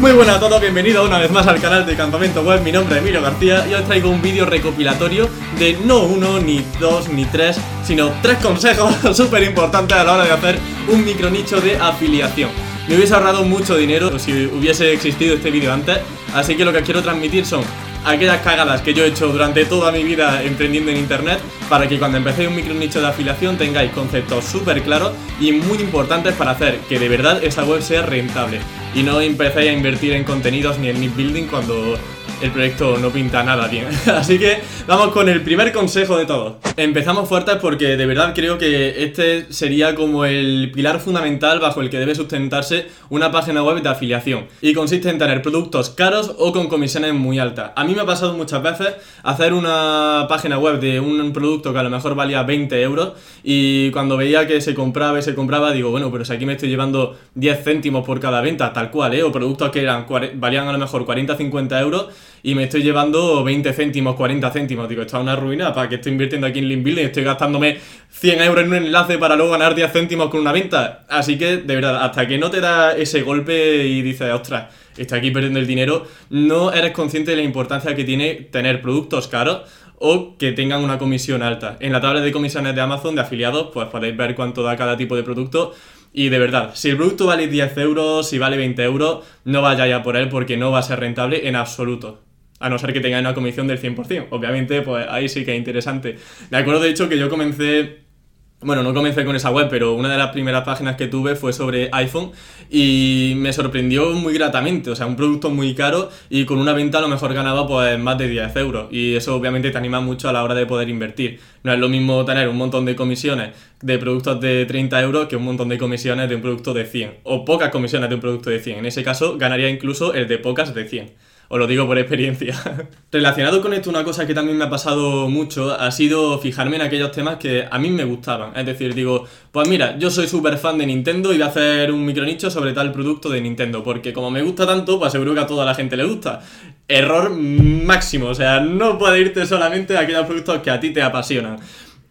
Muy buenas a todos, bienvenidos una vez más al canal de Campamento Web, mi nombre es Emilio García y os traigo un vídeo recopilatorio de no uno, ni dos, ni tres, sino tres consejos súper importantes a la hora de hacer un micro nicho de afiliación. Me hubiese ahorrado mucho dinero si hubiese existido este vídeo antes, así que lo que quiero transmitir son aquellas cagadas que yo he hecho durante toda mi vida emprendiendo en internet para que cuando empecéis un micro nicho de afiliación tengáis conceptos súper claros y muy importantes para hacer que de verdad esa web sea rentable y no empecéis a invertir en contenidos ni en link building cuando el proyecto no pinta nada bien. Así que vamos con el primer consejo de todos. Empezamos fuertes porque de verdad creo que este sería como el pilar fundamental bajo el que debe sustentarse una página web de afiliación. Y consiste en tener productos caros o con comisiones muy altas. A mí me ha pasado muchas veces hacer una página web de un producto que a lo mejor valía 20 euros y cuando veía que se compraba y se compraba digo, bueno, pero si aquí me estoy llevando 10 céntimos por cada venta, tal cual, ¿eh? O productos que eran, valían a lo mejor 40-50 euros y me estoy llevando 20 céntimos, 40 céntimos. Digo, esto es una ruina, ¿para que estoy invirtiendo aquí en Link Building? Estoy gastándome 100 euros en un enlace para luego ganar 10 céntimos con una venta. Así que, de verdad, hasta que no te da ese golpe y dices, ostras, estoy aquí perdiendo el dinero, no eres consciente de la importancia que tiene tener productos caros o que tengan una comisión alta. En la tabla de comisiones de Amazon de afiliados, pues podéis ver cuánto da cada tipo de producto. Y de verdad, si el producto vale 10 euros, si vale 20 euros, no vayáis a por él porque no va a ser rentable en absoluto. A no ser que tenga una comisión del 100%. Obviamente, pues ahí sí que es interesante. Me acuerdo de hecho que yo comencé bueno, no comencé con esa web, pero una de las primeras páginas que tuve fue sobre iPhone y me sorprendió muy gratamente. O sea, un producto muy caro y con una venta a lo mejor ganaba pues más de 10 euros. Y eso obviamente te anima mucho a la hora de poder invertir. No es lo mismo tener un montón de comisiones de productos de 30 euros que un montón de comisiones de un producto de 100. O pocas comisiones de un producto de 100. En ese caso ganaría incluso el de pocas de 100. Os lo digo por experiencia. Relacionado con esto, una cosa que también me ha pasado mucho ha sido fijarme en aquellos temas que a mí me gustaban. Es decir, digo, pues mira, yo soy súper fan de Nintendo y voy a hacer un micronicho sobre tal producto de Nintendo, porque como me gusta tanto, pues seguro que a toda la gente le gusta. Error máximo, o sea, no puede irte solamente a aquellos productos que a ti te apasionan.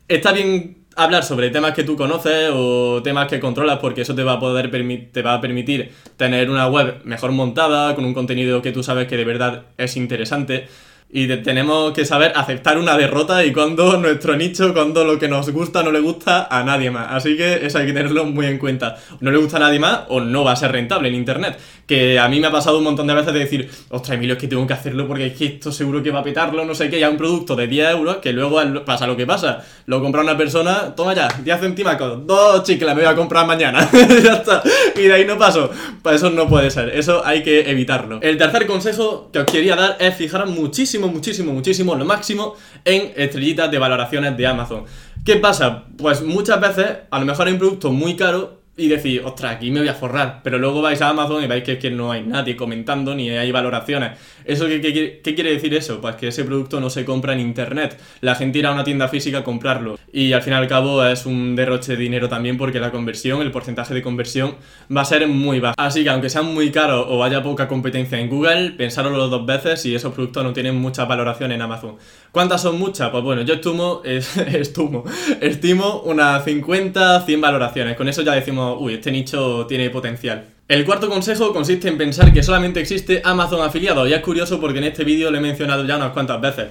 Está bien hablar sobre temas que tú conoces o temas que controlas porque eso te va a poder te va a permitir tener una web mejor montada con un contenido que tú sabes que de verdad es interesante y tenemos que saber aceptar una derrota y cuando nuestro nicho, cuando lo que nos gusta no le gusta a nadie más. Así que eso hay que tenerlo muy en cuenta. No le gusta a nadie más o no va a ser rentable en Internet. Que a mí me ha pasado un montón de veces de decir, ostras, Emilio, es que tengo que hacerlo porque es que esto seguro que va a petarlo, no sé qué, ya un producto de 10 euros que luego pasa lo que pasa. Lo compra una persona, toma ya, 10 centímetros, dos chicles, me voy a comprar mañana. ya está. Y de ahí no paso. Pues eso no puede ser. Eso hay que evitarlo. El tercer consejo que os quería dar es fijaros muchísimo muchísimo, muchísimo, lo máximo en estrellitas de valoraciones de Amazon. ¿Qué pasa? Pues muchas veces a lo mejor hay un producto muy caro y decís, ostras, aquí me voy a forrar. Pero luego vais a Amazon y veis que, que no hay nadie comentando ni hay valoraciones. ¿Eso qué, qué, quiere decir eso? Pues que ese producto no se compra en internet. La gente irá a una tienda física a comprarlo. Y al fin y al cabo es un derroche de dinero también porque la conversión, el porcentaje de conversión va a ser muy bajo. Así que aunque sean muy caros o haya poca competencia en Google, pensároslo dos veces si esos productos no tienen mucha valoración en Amazon. ¿Cuántas son muchas? Pues bueno, yo estimo, estimo, estimo unas 50, 100 valoraciones. Con eso ya decimos uy, este nicho tiene potencial. El cuarto consejo consiste en pensar que solamente existe Amazon afiliado. Y es curioso porque en este vídeo lo he mencionado ya unas cuantas veces.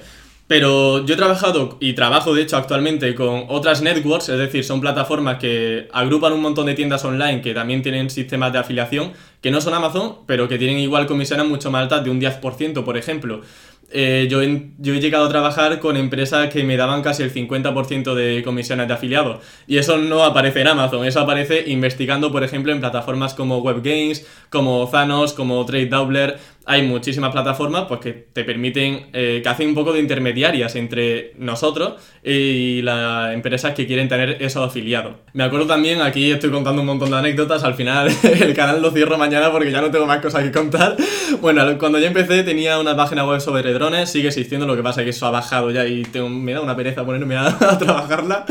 Pero yo he trabajado y trabajo de hecho actualmente con otras networks, es decir, son plataformas que agrupan un montón de tiendas online que también tienen sistemas de afiliación, que no son Amazon, pero que tienen igual comisiones mucho más altas de un 10%, por ejemplo. Eh, yo, yo, he llegado a trabajar con empresas que me daban casi el 50% de comisiones de afiliados. Y eso no aparece en Amazon, eso aparece investigando, por ejemplo, en plataformas como WebGames, como Thanos, como Trade Doubler hay muchísimas plataformas pues, que te permiten, eh, que hacen un poco de intermediarias entre nosotros y las empresas que quieren tener esos afiliados. Me acuerdo también, aquí estoy contando un montón de anécdotas, al final el canal lo cierro mañana porque ya no tengo más cosas que contar. Bueno, cuando yo empecé tenía una página web sobre sigue existiendo, lo que pasa es que eso ha bajado ya y me da una pereza ponerme a, trabajarla.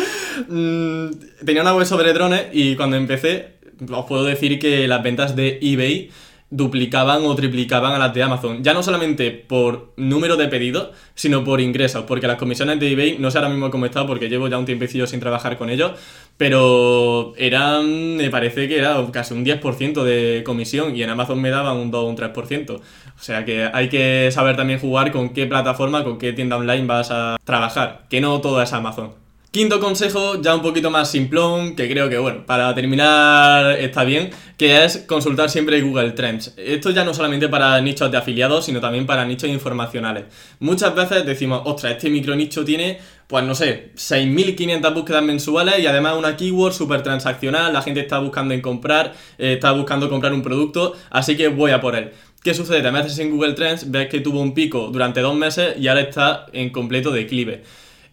Mm, tenía una web sobre drones y cuando empecé os puedo decir que las ventas de eBay duplicaban o triplicaban a las de Amazon. Ya no solamente por número de pedidos, sino por ingresos, porque las comisiones de eBay, no sé ahora mismo cómo está, porque llevo ya un tiempecillo sin trabajar con ellos, pero eran, me parece que era casi un 10% de comisión y en Amazon me daban un 2 o un 3%. O sea que hay que saber también jugar con qué plataforma, con qué tienda online vas a trabajar, que no todo es Amazon. Quinto consejo, ya un poquito más simplón, que creo que, bueno, para terminar está bien, que es consultar siempre Google Trends. Esto ya no solamente para nichos de afiliados, sino también para nichos informacionales. Muchas veces decimos, ostras, este micro nicho tiene, pues no sé, 6.500 búsquedas mensuales y además una keyword súper transaccional, la gente está buscando en comprar, eh, está buscando comprar un producto, así que voy a por él. ¿Qué sucede? Te metes en Google Trends, ves que tuvo un pico durante dos meses y ahora está en completo declive.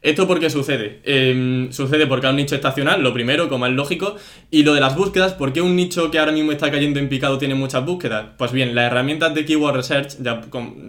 ¿Esto por qué sucede? Em, sucede porque hay un nicho estacional, lo primero, como es lógico, y lo de las búsquedas, ¿por qué un nicho que ahora mismo está cayendo en picado tiene muchas búsquedas? Pues bien, las herramientas de Keyword Research, ya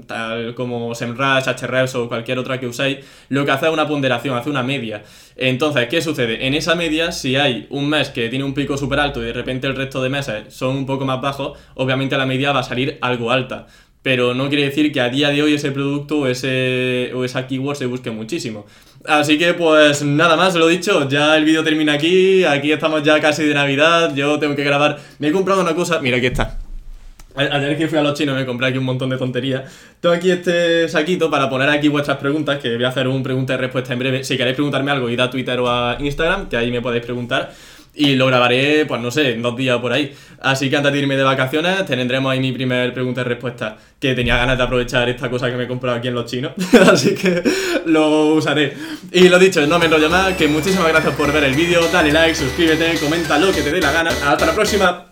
tal como SEMrush, Ahrefs o cualquier otra que usáis, lo que hace es una ponderación, hace una media. Entonces, ¿qué sucede? En esa media, si hay un mes que tiene un pico súper alto y de repente el resto de meses son un poco más bajos, obviamente la media va a salir algo alta pero no quiere decir que a día de hoy ese producto o, ese, o esa keyword se busque muchísimo. Así que pues nada más, lo dicho, ya el vídeo termina aquí, aquí estamos ya casi de Navidad, yo tengo que grabar, me he comprado una cosa, mira aquí está. Ayer que fui a los chinos me compré aquí un montón de tonterías. Tengo aquí este saquito para poner aquí vuestras preguntas, que voy a hacer un pregunta y respuesta en breve. Si queréis preguntarme algo, id a Twitter o a Instagram, que ahí me podéis preguntar. Y lo grabaré, pues no sé, en dos días por ahí. Así que antes de irme de vacaciones, tendremos ahí mi primer pregunta y respuesta. Que tenía ganas de aprovechar esta cosa que me he comprado aquí en los chinos. Así que lo usaré. Y lo dicho, no me enrollo más. Que muchísimas gracias por ver el vídeo. Dale like, suscríbete, comenta lo que te dé la gana. Hasta la próxima.